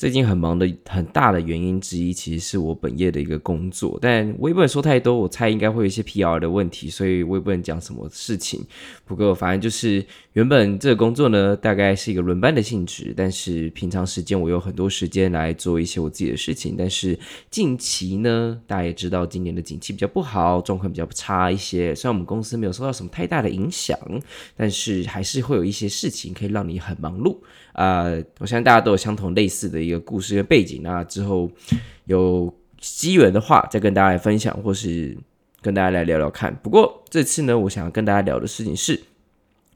最近很忙的很大的原因之一，其实是我本业的一个工作，但我也不能说太多，我猜应该会有一些 PR 的问题，所以我也不能讲什么事情。不过反正就是原本这个工作呢，大概是一个轮班的性质，但是平常时间我有很多时间来做一些我自己的事情。但是近期呢，大家也知道今年的景气比较不好，状况比较差一些。虽然我们公司没有受到什么太大的影响，但是还是会有一些事情可以让你很忙碌。啊、呃，我相信大家都有相同类似的一个故事跟背景。那之后有机缘的话，再跟大家来分享，或是跟大家来聊聊看。不过这次呢，我想要跟大家聊的事情是。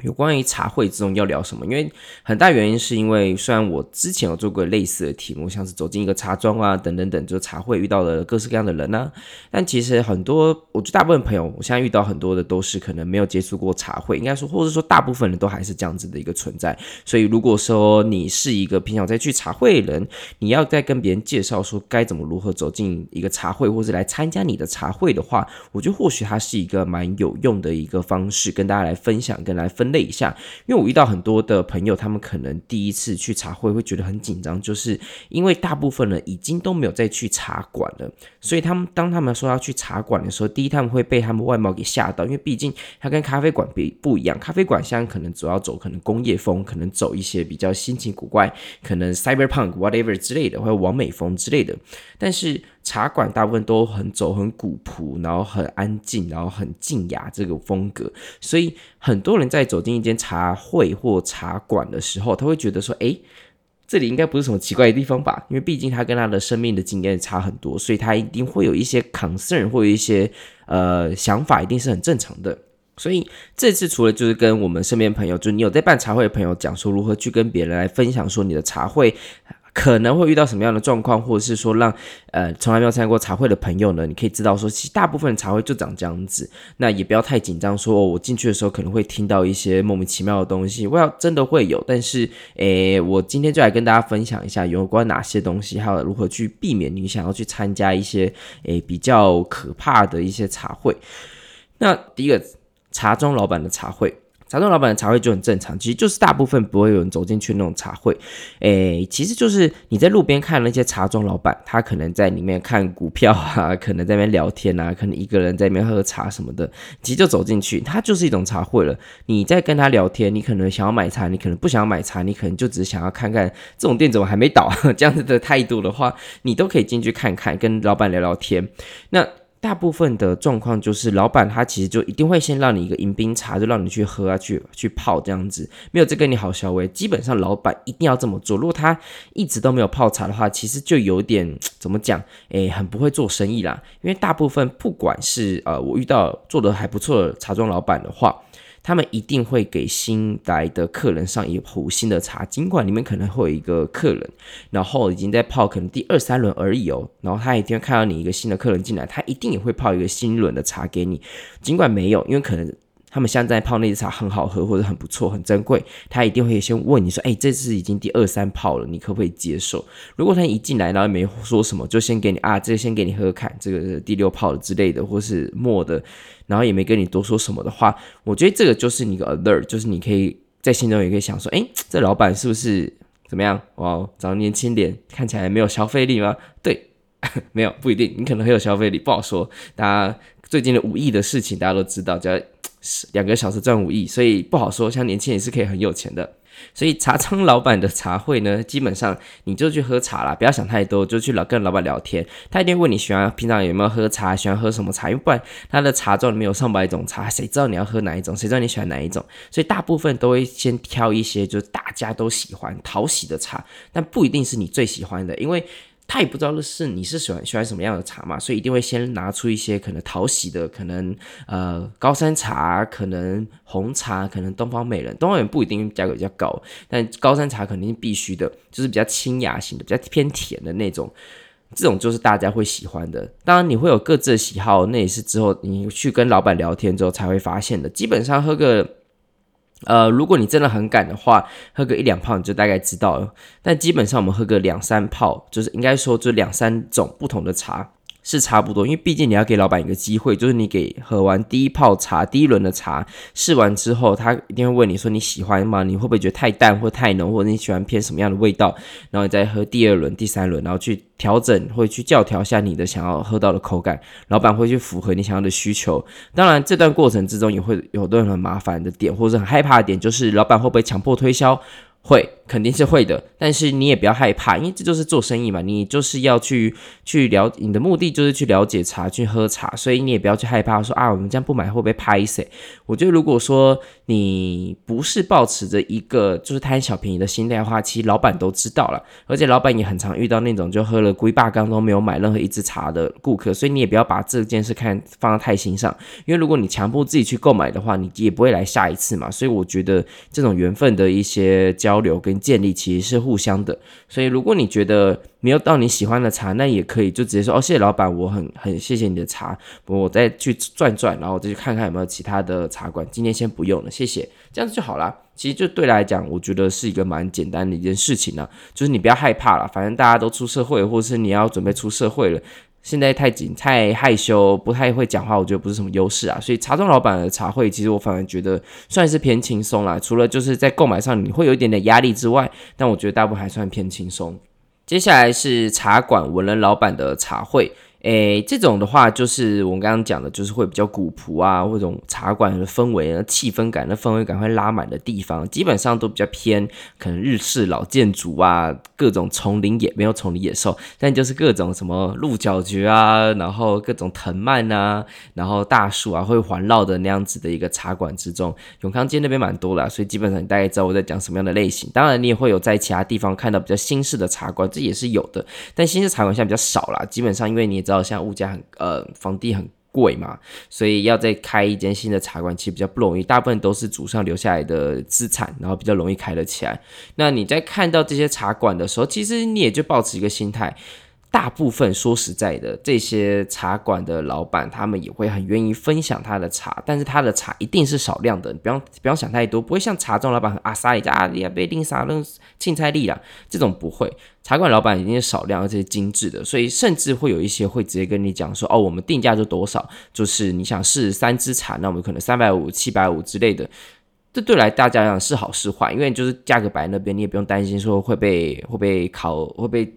有关于茶会之中要聊什么？因为很大原因是因为，虽然我之前有做过类似的题目，像是走进一个茶庄啊，等等等，就茶会遇到的各式各样的人啊，但其实很多，我觉得大部分朋友，我现在遇到很多的都是可能没有接触过茶会，应该说，或者说大部分人都还是这样子的一个存在。所以如果说你是一个平常在去茶会的人，你要再跟别人介绍说该怎么如何走进一个茶会，或者来参加你的茶会的话，我觉得或许它是一个蛮有用的一个方式，跟大家来分享，跟来分。分类一下，因为我遇到很多的朋友，他们可能第一次去茶会会觉得很紧张，就是因为大部分人已经都没有再去茶馆了，所以他们当他们说要去茶馆的时候，第一他们会被他们外貌给吓到，因为毕竟它跟咖啡馆比不一样，咖啡馆现在可能主要走可能工业风，可能走一些比较新奇古怪，可能 cyberpunk whatever 之类的，或者完美风之类的，但是。茶馆大部分都很走很古朴，然后很安静，然后很静雅这个风格，所以很多人在走进一间茶会或茶馆的时候，他会觉得说：“诶，这里应该不是什么奇怪的地方吧？”因为毕竟他跟他的生命的经验差很多，所以他一定会有一些 concern 或有一些呃想法，一定是很正常的。所以这次除了就是跟我们身边朋友，就是你有在办茶会的朋友讲说如何去跟别人来分享说你的茶会。可能会遇到什么样的状况，或者是说让呃从来没有参加过茶会的朋友呢，你可以知道说，其实大部分茶会就长这样子。那也不要太紧张，说、哦、我进去的时候可能会听到一些莫名其妙的东西。我要真的会有，但是诶，我今天就来跟大家分享一下有关哪些东西，还有如何去避免你想要去参加一些诶比较可怕的一些茶会。那第一个茶庄老板的茶会。茶庄老板的茶会就很正常，其实就是大部分不会有人走进去那种茶会，诶、其实就是你在路边看那些茶庄老板，他可能在里面看股票啊，可能在那边聊天啊，可能一个人在那边喝茶什么的，其实就走进去，他就是一种茶会了。你在跟他聊天，你可能想要买茶，你可能不想要买茶，你可能就只是想要看看这种店怎么还没倒，这样子的态度的话，你都可以进去看看，跟老板聊聊天。那大部分的状况就是，老板他其实就一定会先让你一个迎宾茶，就让你去喝啊，去去泡这样子，没有这个你好消微。基本上老板一定要这么做。如果他一直都没有泡茶的话，其实就有点怎么讲，诶，很不会做生意啦。因为大部分不管是呃，我遇到做的还不错的茶庄老板的话。他们一定会给新来的客人上一壶新的茶，尽管里面可能会有一个客人，然后已经在泡可能第二三轮而已哦，然后他一定会看到你一个新的客人进来，他一定也会泡一个新轮的茶给你，尽管没有，因为可能。他们现在泡那支茶很好喝，或者很不错、很珍贵，他一定会先问你说：“哎、欸，这次已经第二三泡了，你可不可以接受？”如果他一进来然后没说什么，就先给你啊，这先给你喝喝看，这个是第六泡了之类的，或是末的，然后也没跟你多说什么的话，我觉得这个就是你个 alert，就是你可以在心中也可以想说：“哎、欸，这老板是不是怎么样？哇，长得年轻点，看起来没有消费力吗？”对，没有不一定，你可能很有消费力，不好说。大家最近的五亿的事情，大家都知道，只要。两个小时赚五亿，所以不好说。像年轻人是可以很有钱的，所以茶庄老板的茶会呢，基本上你就去喝茶啦，不要想太多，就去老跟老板聊天。他一定问你喜欢平常有没有喝茶，喜欢喝什么茶，因为不然他的茶庄里面有上百种茶，谁知道你要喝哪一种？谁知道你喜欢哪一种？所以大部分都会先挑一些就是大家都喜欢、讨喜的茶，但不一定是你最喜欢的，因为。他也不知道的是你是喜欢喜欢什么样的茶嘛，所以一定会先拿出一些可能讨喜的，可能呃高山茶，可能红茶，可能东方美人，东方美人不一定价格比较高，但高山茶肯定是必须的，就是比较清雅型的，比较偏甜的那种。这种就是大家会喜欢的。当然你会有各自的喜好，那也是之后你去跟老板聊天之后才会发现的。基本上喝个，呃，如果你真的很赶的话，喝个一两泡你就大概知道了。但基本上我们喝个两三泡，就是应该说就两三种不同的茶。是差不多，因为毕竟你要给老板一个机会，就是你给喝完第一泡茶、第一轮的茶试完之后，他一定会问你说你喜欢吗？你会不会觉得太淡或太浓，或者你喜欢偏什么样的味道？然后你再喝第二轮、第三轮，然后去调整，会去校调一下你的想要喝到的口感，老板会去符合你想要的需求。当然，这段过程之中也会有很多很麻烦的点，或者很害怕的点，就是老板会不会强迫推销？会，肯定是会的，但是你也不要害怕，因为这就是做生意嘛，你就是要去去了，你的目的就是去了解茶，去喝茶，所以你也不要去害怕说啊，我们这样不买会不会拍谁？我觉得如果说你不是抱持着一个就是贪小便宜的心态的话，其实老板都知道了，而且老板也很常遇到那种就喝了龟霸缸都没有买任何一支茶的顾客，所以你也不要把这件事看放在太心上，因为如果你强迫自己去购买的话，你也不会来下一次嘛，所以我觉得这种缘分的一些。交流跟建立其实是互相的，所以如果你觉得没有到你喜欢的茶，那也可以就直接说哦，谢谢老板，我很很谢谢你的茶，我再去转转，然后再去看看有没有其他的茶馆，今天先不用了，谢谢，这样子就好啦。其实就对来讲，我觉得是一个蛮简单的一件事情呢，就是你不要害怕了，反正大家都出社会，或者是你要准备出社会了。现在太紧、太害羞、不太会讲话，我觉得不是什么优势啊。所以茶庄老板的茶会，其实我反而觉得算是偏轻松啦。除了就是在购买上你会有一点点压力之外，但我觉得大部分还算偏轻松。接下来是茶馆文人老板的茶会。诶，这种的话就是我们刚刚讲的，就是会比较古朴啊，或者茶馆的氛围啊、气氛感、的氛围感会拉满的地方，基本上都比较偏可能日式老建筑啊，各种丛林野没有丛林野兽，但就是各种什么鹿角蕨啊，然后各种藤蔓啊，然后大树啊会环绕的那样子的一个茶馆之中，永康街那边蛮多的，所以基本上你大概知道我在讲什么样的类型。当然，你也会有在其他地方看到比较新式的茶馆，这也是有的，但新式茶馆现在比较少啦，基本上因为你也知道。像物价很呃，房地很贵嘛，所以要再开一间新的茶馆其实比较不容易，大部分都是祖上留下来的资产，然后比较容易开得起来。那你在看到这些茶馆的时候，其实你也就保持一个心态。大部分说实在的，这些茶馆的老板，他们也会很愿意分享他的茶，但是他的茶一定是少量的，你不要不要想太多，不会像茶庄老板很阿莎一家啊，你被定啥那青菜粒啦，这种不会。茶馆老板一定是少量而且精致的，所以甚至会有一些会直接跟你讲说，哦，我们定价就多少，就是你想试三支茶，那我们可能三百五、七百五之类的。这对来大家来讲是好是坏，因为就是价格摆在那边，你也不用担心说会被会被考会被。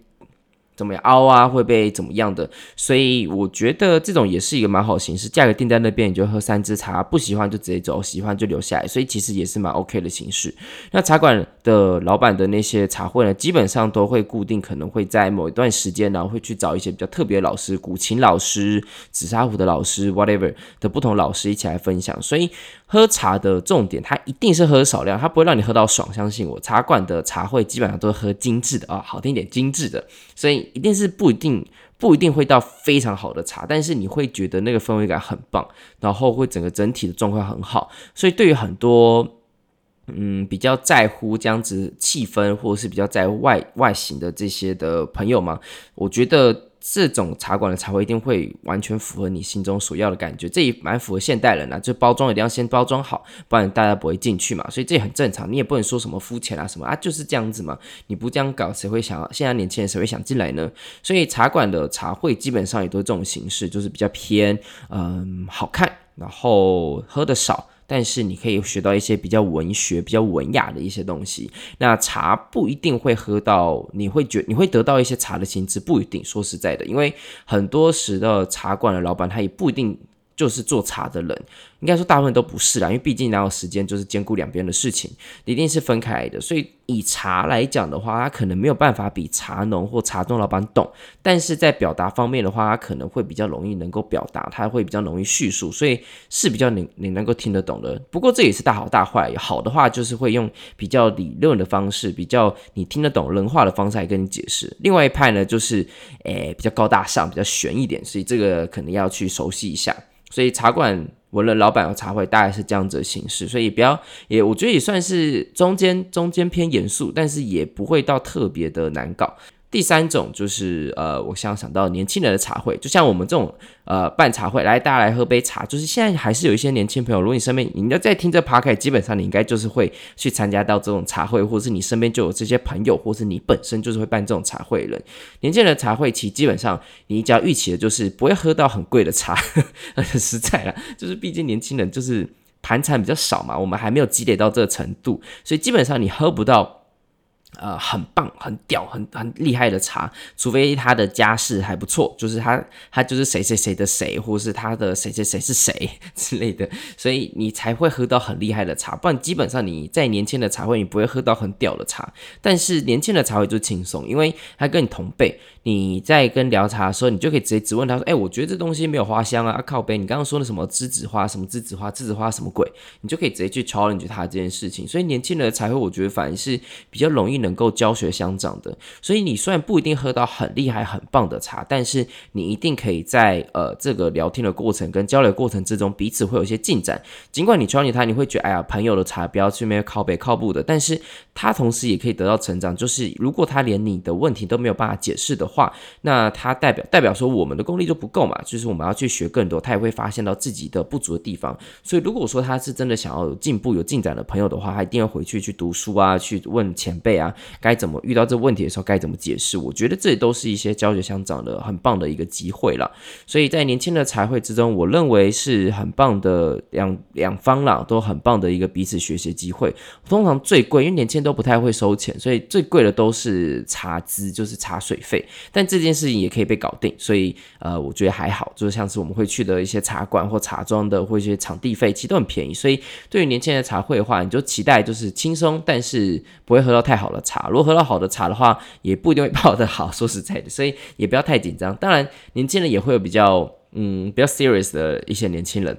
怎么凹啊，会被怎么样的？所以我觉得这种也是一个蛮好的形式，价格定在那边，你就喝三支茶，不喜欢就直接走，喜欢就留下来。所以其实也是蛮 OK 的形式。那茶馆的老板的那些茶会呢，基本上都会固定，可能会在某一段时间，然后会去找一些比较特别的老师，古琴老师、紫砂壶的老师，whatever 的不同老师一起来分享。所以。喝茶的重点，它一定是喝少量，它不会让你喝到爽。相信我，茶馆的茶会基本上都是喝精致的啊、好听一点，精致的。所以一定是不一定不一定会到非常好的茶，但是你会觉得那个氛围感很棒，然后会整个整体的状况很好。所以对于很多嗯比较在乎这样子气氛，或者是比较在乎外外形的这些的朋友嘛，我觉得。这种茶馆的茶会一定会完全符合你心中所要的感觉，这也蛮符合现代人啊，就包装一定要先包装好，不然大家不会进去嘛，所以这也很正常，你也不能说什么肤浅啊什么啊，就是这样子嘛，你不这样搞，谁会想？现在年轻人谁会想进来呢？所以茶馆的茶会基本上也都是这种形式，就是比较偏嗯好看，然后喝的少。但是你可以学到一些比较文学、比较文雅的一些东西。那茶不一定会喝到，你会觉你会得到一些茶的情致，不一定。说实在的，因为很多时的茶馆的老板他也不一定。就是做茶的人，应该说大部分都不是啦，因为毕竟哪有时间就是兼顾两边的事情，一定是分开来的。所以以茶来讲的话，他可能没有办法比茶农或茶庄老板懂，但是在表达方面的话，他可能会比较容易能够表达，他会比较容易叙述，所以是比较你你能够听得懂的。不过这也是大好大坏，好的话就是会用比较理论的方式，比较你听得懂人话的方式来跟你解释。另外一派呢，就是诶、比较高大上，比较悬一点，所以这个可能要去熟悉一下。所以茶馆文人老板和茶会大概是这样子的形式，所以不要也，我觉得也算是中间中间偏严肃，但是也不会到特别的难搞。第三种就是呃，我想想到年轻人的茶会，就像我们这种呃办茶会，来大家来喝杯茶，就是现在还是有一些年轻朋友，如果你身边你要在听这 p o c a 基本上你应该就是会去参加到这种茶会，或是你身边就有这些朋友，或是你本身就是会办这种茶会的人。年轻人的茶会其实基本上你只要预期的就是不会喝到很贵的茶，很实在啦，就是毕竟年轻人就是盘缠比较少嘛，我们还没有积累到这个程度，所以基本上你喝不到。呃，很棒、很屌、很很厉害的茶，除非他的家世还不错，就是他他就是谁谁谁的谁，或是他的谁谁谁是谁 之类的，所以你才会喝到很厉害的茶。不然基本上你在年轻的茶会，你不会喝到很屌的茶。但是年轻的茶会就轻松，因为他跟你同辈，你在跟聊茶的时候，你就可以直接质问他说：“哎、我觉得这东西没有花香啊，啊靠杯，你刚刚说的什么栀子花，什么栀子花，栀子花什么鬼？”你就可以直接去 challenge 他这件事情。所以年轻人的茶会，我觉得反而是比较容易能。够教学相长的，所以你虽然不一定喝到很厉害、很棒的茶，但是你一定可以在呃这个聊天的过程跟交流过程之中，彼此会有一些进展。尽管你教你他，你会觉得哎呀，朋友的茶不要去那边靠北靠步的，但是他同时也可以得到成长。就是如果他连你的问题都没有办法解释的话，那他代表代表说我们的功力就不够嘛，就是我们要去学更多，他也会发现到自己的不足的地方。所以如果说他是真的想要有进步、有进展的朋友的话，他一定要回去去读书啊，去问前辈啊。该怎么遇到这问题的时候该怎么解释？我觉得这都是一些教学相长的很棒的一个机会了。所以在年轻的茶会之中，我认为是很棒的两两方啦，都很棒的一个彼此学习机会。通常最贵，因为年轻人都不太会收钱，所以最贵的都是茶资，就是茶水费。但这件事情也可以被搞定，所以呃，我觉得还好。就是像是我们会去的一些茶馆或茶庄的，或一些场地费，其实都很便宜。所以对于年轻人的茶会的话，你就期待就是轻松，但是不会喝到太好了茶。如果喝到好的茶的话，也不一定会泡得好。说实在的，所以也不要太紧张。当然，年轻人也会有比较嗯比较 serious 的一些年轻人，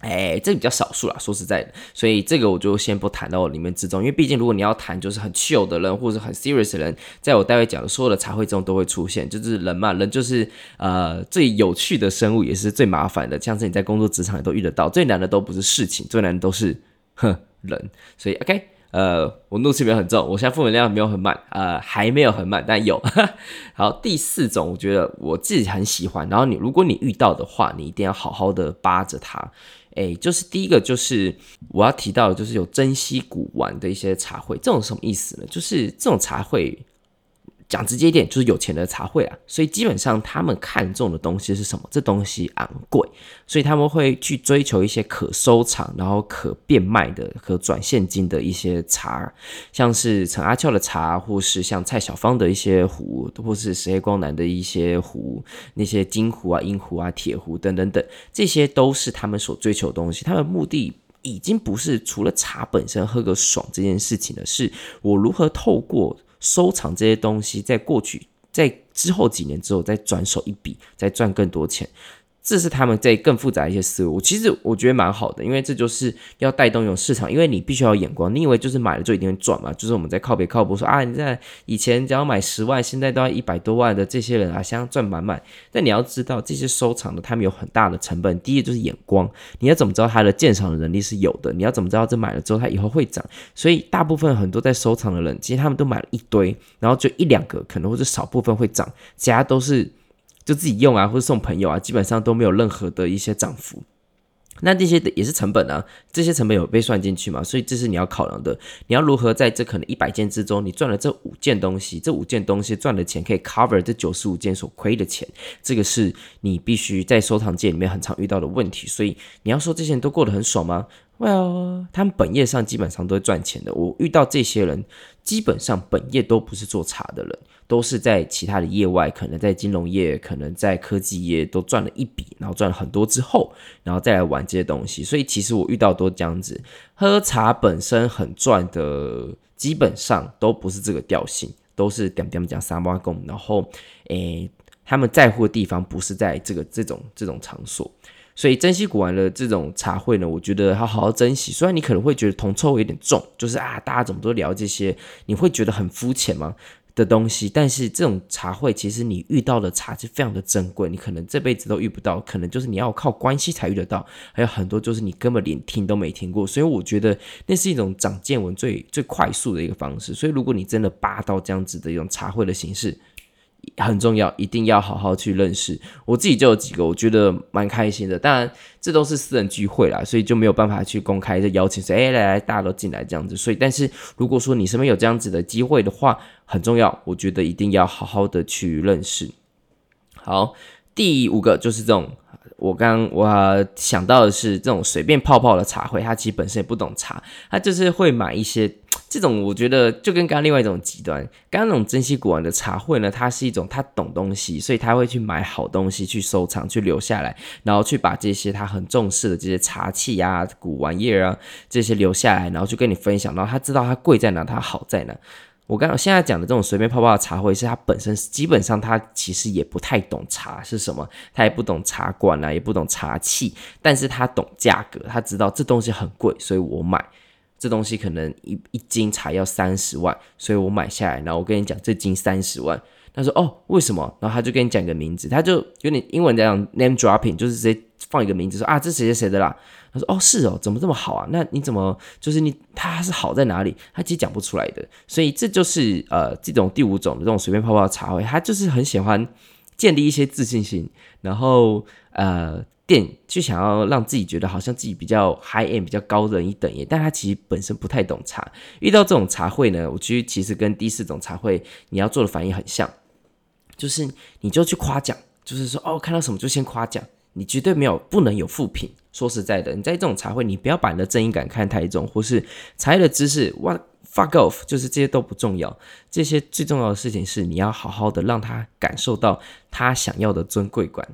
哎，这比较少数啦。说实在的，所以这个我就先不谈到里面之中，因为毕竟如果你要谈就是很 chill 的人或者很 serious 的人，在我待会讲的所有的茶会中都会出现。就是人嘛，人就是呃最有趣的生物，也是最麻烦的。像是你在工作职场也都遇得到，最难的都不是事情，最难的都是哼人。所以 OK。呃，我怒气没有很重，我现在负能量没有很满，呃，还没有很满，但有。好，第四种，我觉得我自己很喜欢。然后你，如果你遇到的话，你一定要好好的扒着它。哎，就是第一个，就是我要提到的，就是有珍稀古玩的一些茶会，这种什么意思呢？就是这种茶会。讲直接一点，就是有钱的茶会啊，所以基本上他们看中的东西是什么？这东西昂贵，所以他们会去追求一些可收藏，然后可变卖的、可转现金的一些茶，像是陈阿俏的茶，或是像蔡小芳的一些壶，或是石黑光南的一些壶，那些金壶啊、银壶啊、铁壶等等等，这些都是他们所追求的东西。他们目的已经不是除了茶本身喝个爽这件事情了，是我如何透过。收藏这些东西，在过去，在之后几年之后，再转手一笔，再赚更多钱。这是他们在更复杂一些思路，其实我觉得蛮好的，因为这就是要带动一种市场，因为你必须要眼光。你以为就是买了就一定会赚嘛？就是我们在靠北靠不说啊，你在以前只要买十万，现在都要一百多万的这些人啊，现在赚满满。但你要知道，这些收藏的他们有很大的成本。第一就是眼光，你要怎么知道他的鉴赏的能力是有的？你要怎么知道这买了之后他以后会涨？所以大部分很多在收藏的人，其实他们都买了一堆，然后就一两个可能或者少部分会涨，其他都是。就自己用啊，或者送朋友啊，基本上都没有任何的一些涨幅。那这些也是成本啊，这些成本有被算进去嘛？所以这是你要考量的。你要如何在这可能一百件之中，你赚了这五件东西，这五件东西赚的钱可以 cover 这九十五件所亏的钱，这个是你必须在收藏界里面很常遇到的问题。所以你要说这些人都过得很爽吗？Well，他们本业上基本上都会赚钱的。我遇到这些人，基本上本业都不是做茶的人。都是在其他的业外，可能在金融业，可能在科技业都赚了一笔，然后赚了很多之后，然后再来玩这些东西。所以其实我遇到都这样子，喝茶本身很赚的，基本上都不是这个调性，都是点点讲三八共。然后，诶，他们在乎的地方不是在这个这种这种场所。所以珍惜古玩的这种茶会呢，我觉得要好好珍惜。虽然你可能会觉得铜臭味有点重，就是啊，大家怎么都聊这些，你会觉得很肤浅吗？的东西，但是这种茶会，其实你遇到的茶是非常的珍贵，你可能这辈子都遇不到，可能就是你要靠关系才遇得到，还有很多就是你根本连听都没听过，所以我觉得那是一种长见闻最最快速的一个方式。所以如果你真的扒到这样子的一种茶会的形式，很重要，一定要好好去认识。我自己就有几个，我觉得蛮开心的。当然，这都是私人聚会啦，所以就没有办法去公开的邀请说，哎，来来，大家都进来这样子。所以，但是如果说你身边有这样子的机会的话，很重要，我觉得一定要好好的去认识。好，第五个就是这种。我刚我想到的是这种随便泡泡的茶会，他其实本身也不懂茶，他就是会买一些这种，我觉得就跟刚刚另外一种极端，刚刚那种珍稀古玩的茶会呢，它是一种他懂东西，所以他会去买好东西去收藏，去留下来，然后去把这些他很重视的这些茶器啊、古玩意儿啊这些留下来，然后去跟你分享，然后他知道它贵在哪，它好在哪。我刚刚现在讲的这种随便泡泡的茶会，是他本身基本上他其实也不太懂茶是什么，他也不懂茶馆啊，也不懂茶器，但是他懂价格，他知道这东西很贵，所以我买这东西可能一一斤才要三十万，所以我买下来，然后我跟你讲这斤三十万，他说哦为什么？然后他就跟你讲个名字，他就有点英文这样 name dropping，就是直接放一个名字说啊这谁谁谁的啦。他说：“哦，是哦，怎么这么好啊？那你怎么就是你他是好在哪里？他其实讲不出来的。所以这就是呃这种第五种的这种随便泡泡茶会，他就是很喜欢建立一些自信心，然后呃店就想要让自己觉得好像自己比较 high end，比较高人一等耶。但他其实本身不太懂茶。遇到这种茶会呢，我觉得其实跟第四种茶会你要做的反应很像，就是你就去夸奖，就是说哦看到什么就先夸奖，你绝对没有不能有负评。”说实在的，你在这种茶会，你不要把你的正义感看太重，或是茶叶的知识，what fuck off，就是这些都不重要。这些最重要的事情是，你要好好的让他感受到他想要的尊贵感。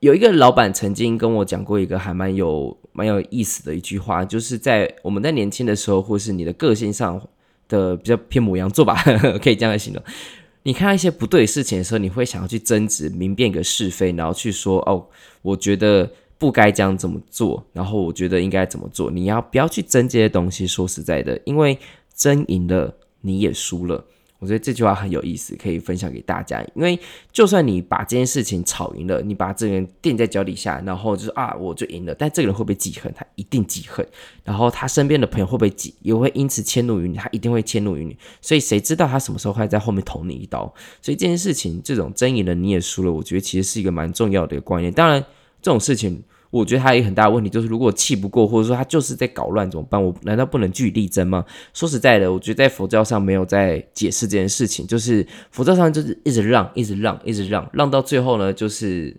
有一个老板曾经跟我讲过一个还蛮有蛮有意思的一句话，就是在我们在年轻的时候，或是你的个性上的比较偏母羊座吧，可以这样来形容。你看到一些不对的事情的时候，你会想要去争执、明辨个是非，然后去说哦，我觉得。不该这样怎么做，然后我觉得应该怎么做。你要不要去争这些东西？说实在的，因为争赢了你也输了。我觉得这句话很有意思，可以分享给大家。因为就算你把这件事情吵赢了，你把这个人垫在脚底下，然后就是啊，我就赢了。但这个人会不会记恨？他一定记恨。然后他身边的朋友会不会记？也会因此迁怒于你？他一定会迁怒于你。所以谁知道他什么时候会在后面捅你一刀？所以这件事情，这种争赢了你也输了，我觉得其实是一个蛮重要的一个观念。当然。这种事情，我觉得他有一很大的问题，就是如果气不过，或者说他就是在搞乱，怎么办？我难道不能据理力争吗？说实在的，我觉得在佛教上没有在解释这件事情，就是佛教上就是一直让，一直让，一直让，让到最后呢，就是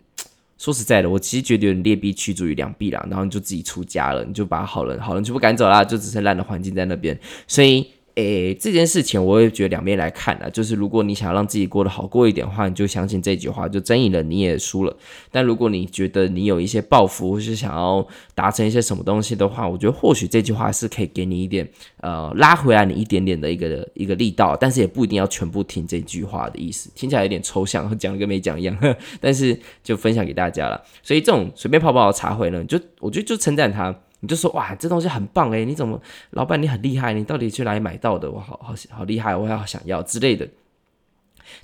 说实在的，我其实觉得有点劣币驱逐于良币啦，然后你就自己出家了，你就把好人好人全部赶走啦，就只剩烂的环境在那边，所以。诶，这件事情我也觉得两边来看啊，就是如果你想要让自己过得好过一点的话，你就相信这句话，就争赢了你也输了。但如果你觉得你有一些抱负，或是想要达成一些什么东西的话，我觉得或许这句话是可以给你一点呃拉回来你一点点的一个一个力道，但是也不一定要全部听这句话的意思，听起来有点抽象，讲的跟没讲一样。但是就分享给大家了。所以这种随便泡泡的茶会呢，就我觉得就称赞他。你就说哇，这东西很棒诶，你怎么，老板你很厉害，你到底去哪里买到的？我好好好厉害，我也好想要之类的。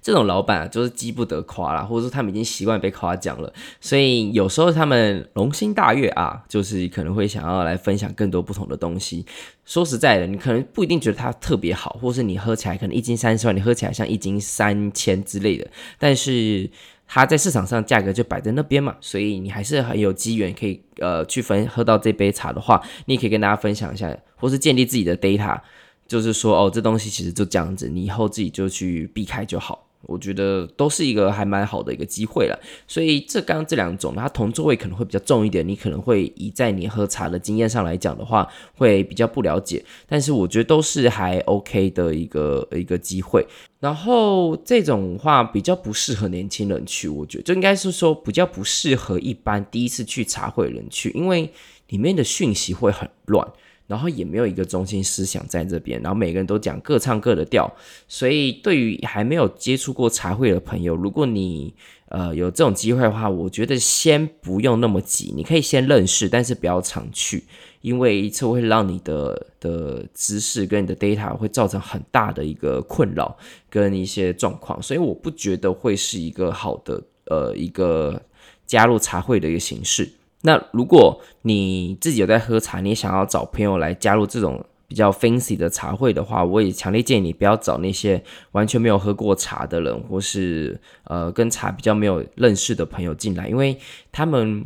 这种老板啊，就是积不得夸啦，或者说他们已经习惯被夸奖了，所以有时候他们龙心大悦啊，就是可能会想要来分享更多不同的东西。说实在的，你可能不一定觉得它特别好，或是你喝起来可能一斤三十万，你喝起来像一斤三千之类的，但是。它在市场上价格就摆在那边嘛，所以你还是很有机缘可以呃去分喝到这杯茶的话，你也可以跟大家分享一下，或是建立自己的 data，就是说哦，这东西其实就这样子，你以后自己就去避开就好。我觉得都是一个还蛮好的一个机会了，所以这刚刚这两种，它同座位可能会比较重一点，你可能会以在你喝茶的经验上来讲的话，会比较不了解，但是我觉得都是还 OK 的一个一个机会。然后这种话比较不适合年轻人去，我觉得就应该是说比较不适合一般第一次去茶会的人去，因为里面的讯息会很乱。然后也没有一个中心思想在这边，然后每个人都讲各唱各的调，所以对于还没有接触过茶会的朋友，如果你呃有这种机会的话，我觉得先不用那么急，你可以先认识，但是不要常去，因为一次会让你的的知识跟你的 data 会造成很大的一个困扰跟一些状况，所以我不觉得会是一个好的呃一个加入茶会的一个形式。那如果你自己有在喝茶，你想要找朋友来加入这种比较 fancy 的茶会的话，我也强烈建议你不要找那些完全没有喝过茶的人，或是呃跟茶比较没有认识的朋友进来，因为他们。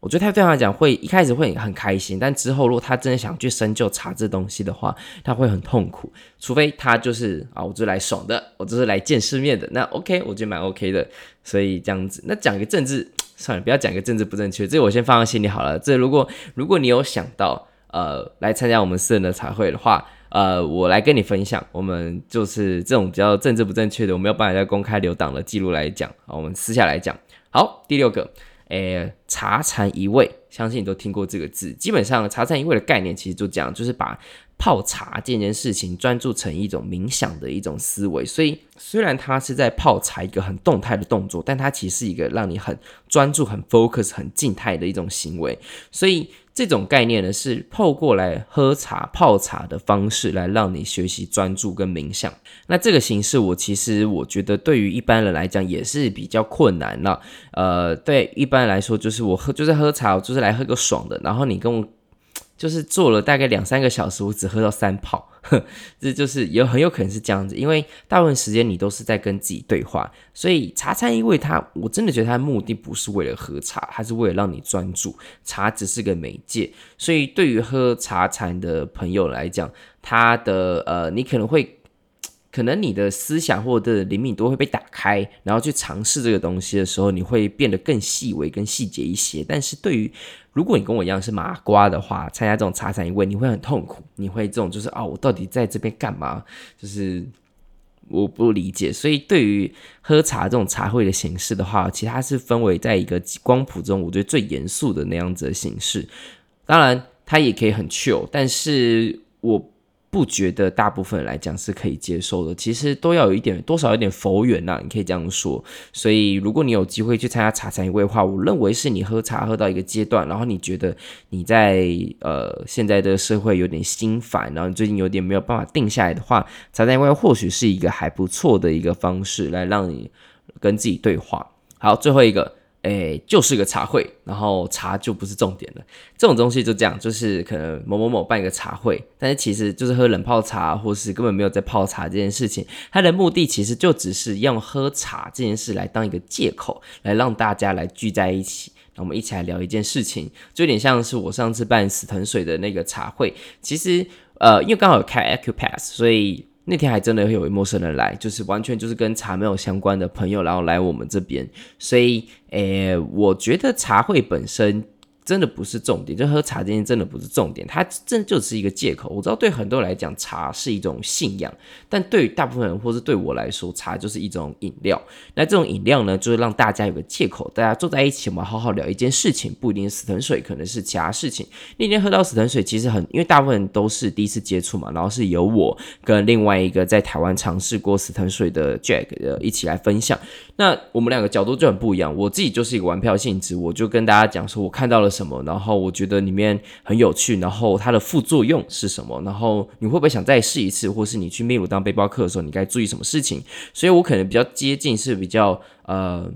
我觉得他对他来讲会一开始会很开心，但之后如果他真的想去深究茶这东西的话，他会很痛苦。除非他就是啊，我就是来爽的，我就是来见世面的，那 OK，我觉得蛮 OK 的。所以这样子，那讲一个政治 算了，不要讲一个政治不正确，这我先放在心里好了。这如果如果你有想到呃来参加我们私人的茶会的话，呃，我来跟你分享，我们就是这种比较政治不正确的，我没有办法在公开留档的记录来讲，好，我们私下来讲。好，第六个。诶，茶禅一味，相信你都听过这个字。基本上，茶禅一味的概念其实就这样，就是把泡茶这件事情专注成一种冥想的一种思维。所以，虽然它是在泡茶一个很动态的动作，但它其实是一个让你很专注、很 focus、很静态的一种行为。所以。这种概念呢，是透过来喝茶、泡茶的方式来让你学习专注跟冥想。那这个形式，我其实我觉得对于一般人来讲也是比较困难了。呃，对一般来说，就是我喝就是喝茶，我就是来喝个爽的。然后你跟我。就是做了大概两三个小时，我只喝到三泡，这就是有很有可能是这样子，因为大部分时间你都是在跟自己对话，所以茶餐，因为它我真的觉得它的目的不是为了喝茶，它是为了让你专注，茶只是个媒介，所以对于喝茶禅的朋友来讲，他的呃，你可能会。可能你的思想或者灵敏度会被打开，然后去尝试这个东西的时候，你会变得更细微、更细节一些。但是对于如果你跟我一样是麻瓜的话，参加这种茶禅一味，你会很痛苦，你会这种就是啊、哦，我到底在这边干嘛？就是我不理解。所以对于喝茶这种茶会的形式的话，其实它是分为在一个光谱中，我觉得最严肃的那样子的形式。当然，它也可以很 chill，但是我。不觉得大部分来讲是可以接受的，其实都要有一点多少有点佛缘呐，你可以这样说。所以如果你有机会去参加茶禅一味的话，我认为是你喝茶喝到一个阶段，然后你觉得你在呃现在的社会有点心烦，然后最近有点没有办法定下来的话，茶禅一味或许是一个还不错的一个方式来让你跟自己对话。好，最后一个。诶，就是个茶会，然后茶就不是重点了。这种东西就这样，就是可能某某某办一个茶会，但是其实就是喝冷泡茶，或是根本没有在泡茶这件事情。它的目的其实就只是用喝茶这件事来当一个借口，来让大家来聚在一起，那我们一起来聊一件事情，就有点像是我上次办死藤水的那个茶会。其实，呃，因为刚好有开 Acupass，所以。那天还真的会有陌生人来，就是完全就是跟茶没有相关的朋友，然后来我们这边，所以，诶、我觉得茶会本身。真的不是重点，就喝茶这件真的不是重点，它真就是一个借口。我知道对很多人来讲，茶是一种信仰，但对于大部分人或是对我来说，茶就是一种饮料。那这种饮料呢，就是让大家有个借口，大家坐在一起，我们好好聊一件事情，不一定是死藤水，可能是其他事情。那天喝到死藤水，其实很，因为大部分人都是第一次接触嘛，然后是由我跟另外一个在台湾尝试过死藤水的 Jack 的一起来分享。那我们两个角度就很不一样，我自己就是一个玩票性质，我就跟大家讲说我看到了什么，然后我觉得里面很有趣，然后它的副作用是什么，然后你会不会想再试一次，或是你去秘鲁当背包客的时候，你该注意什么事情？所以我可能比较接近是比较呃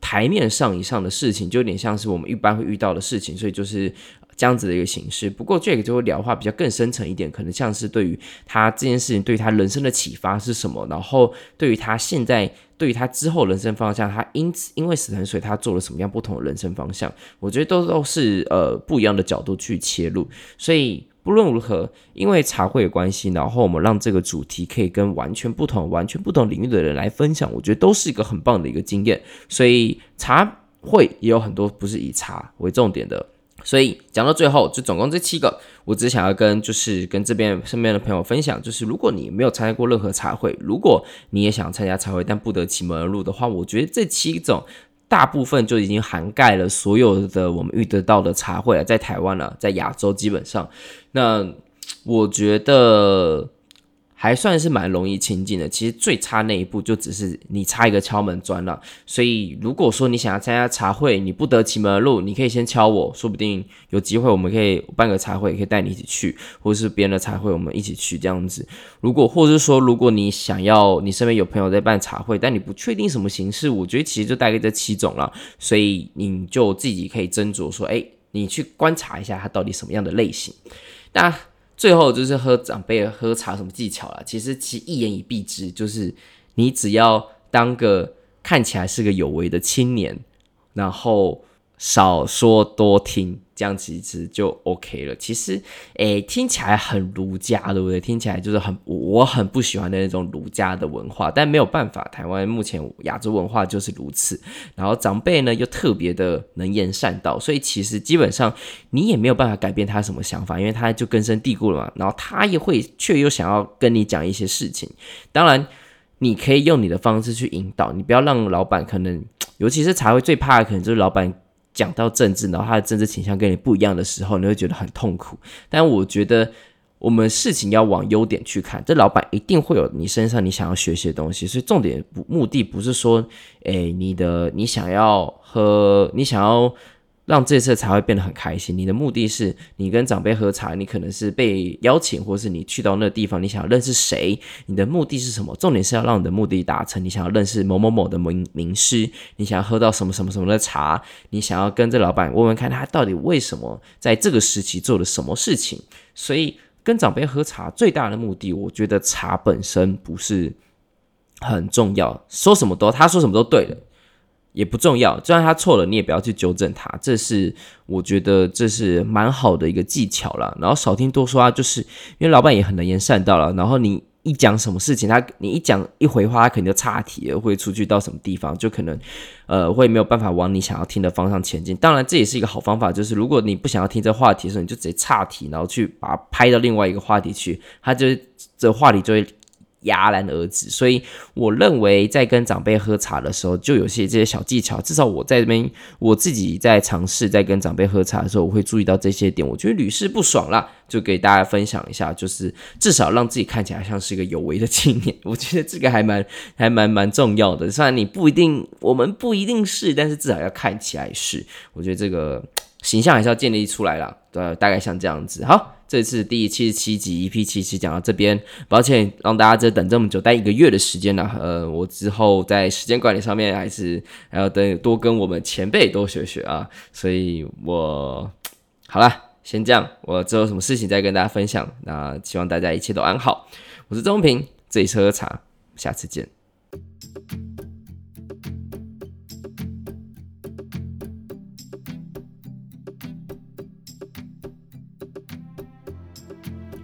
台面上以上的事情，就有点像是我们一般会遇到的事情，所以就是。这样子的一个形式，不过 Jack 就会聊话比较更深层一点，可能像是对于他这件事情对于他人生的启发是什么，然后对于他现在对于他之后人生方向，他因此因为死藤水他做了什么样不同的人生方向，我觉得都都是呃不一样的角度去切入，所以不论如何，因为茶会的关系，然后我们让这个主题可以跟完全不同、完全不同领域的人来分享，我觉得都是一个很棒的一个经验，所以茶会也有很多不是以茶为重点的。所以讲到最后，就总共这七个，我只想要跟就是跟这边身边的朋友分享，就是如果你没有参加过任何茶会，如果你也想参加茶会，但不得其门而入的话，我觉得这七种大部分就已经涵盖了所有的我们遇得到的茶会了，在台湾了，在亚洲基本上，那我觉得。还算是蛮容易亲近的，其实最差那一步就只是你差一个敲门砖了。所以如果说你想要参加茶会，你不得其门而入，你可以先敲我，说不定有机会我们可以办个茶会，可以带你一起去，或者是别人的茶会我们一起去这样子。如果或者是说，如果你想要你身边有朋友在办茶会，但你不确定什么形式，我觉得其实就大概这七种了。所以你就自己可以斟酌说，哎，你去观察一下它到底什么样的类型。那。最后就是喝长辈喝茶什么技巧啦，其实其一言以蔽之，就是你只要当个看起来是个有为的青年，然后少说多听。这样其实就 OK 了。其实，诶，听起来很儒家，对不对？听起来就是很我很不喜欢的那种儒家的文化，但没有办法，台湾目前亚洲文化就是如此。然后长辈呢又特别的能言善道，所以其实基本上你也没有办法改变他什么想法，因为他就根深蒂固了嘛。然后他也会却又想要跟你讲一些事情。当然，你可以用你的方式去引导，你不要让老板可能，尤其是茶会最怕的可能就是老板。讲到政治，然后他的政治倾向跟你不一样的时候，你会觉得很痛苦。但我觉得我们事情要往优点去看，这老板一定会有你身上你想要学习的东西。所以重点不目的不是说，诶，你的你想要和，你想要。让这次茶会变得很开心。你的目的是你跟长辈喝茶，你可能是被邀请，或是你去到那个地方，你想要认识谁？你的目的是什么？重点是要让你的目的达成。你想要认识某某某的名名师，你想要喝到什么什么什么的茶，你想要跟这老板问问看他到底为什么在这个时期做了什么事情。所以跟长辈喝茶最大的目的，我觉得茶本身不是很重要，说什么都他说什么都对了。也不重要，就算他错了，你也不要去纠正他。这是我觉得这是蛮好的一个技巧啦。然后少听多说啊，就是因为老板也很能言善道了。然后你一讲什么事情，他你一讲一回话，他肯定就岔题了，会出去到什么地方，就可能呃会没有办法往你想要听的方向前进。当然这也是一个好方法，就是如果你不想要听这话题的时候，你就直接岔题，然后去把它拍到另外一个话题去，他就这话题就会。戛然而止，所以我认为在跟长辈喝茶的时候，就有些这些小技巧。至少我在这边，我自己在尝试在跟长辈喝茶的时候，我会注意到这些点。我觉得屡试不爽啦，就给大家分享一下，就是至少让自己看起来像是一个有为的青年。我觉得这个还蛮还蛮蛮重要的。虽然你不一定，我们不一定是，但是至少要看起来是。我觉得这个形象还是要建立出来啦。对，大概像这样子。好。这次第七十七集 EP 七七讲到这边，抱歉让大家这等这么久，待一个月的时间呢。呃，我之后在时间管理上面还是还要等多跟我们前辈多学学啊。所以我好了，先这样，我之后什么事情再跟大家分享。那希望大家一切都安好。我是钟平，这里是喝茶，下次见。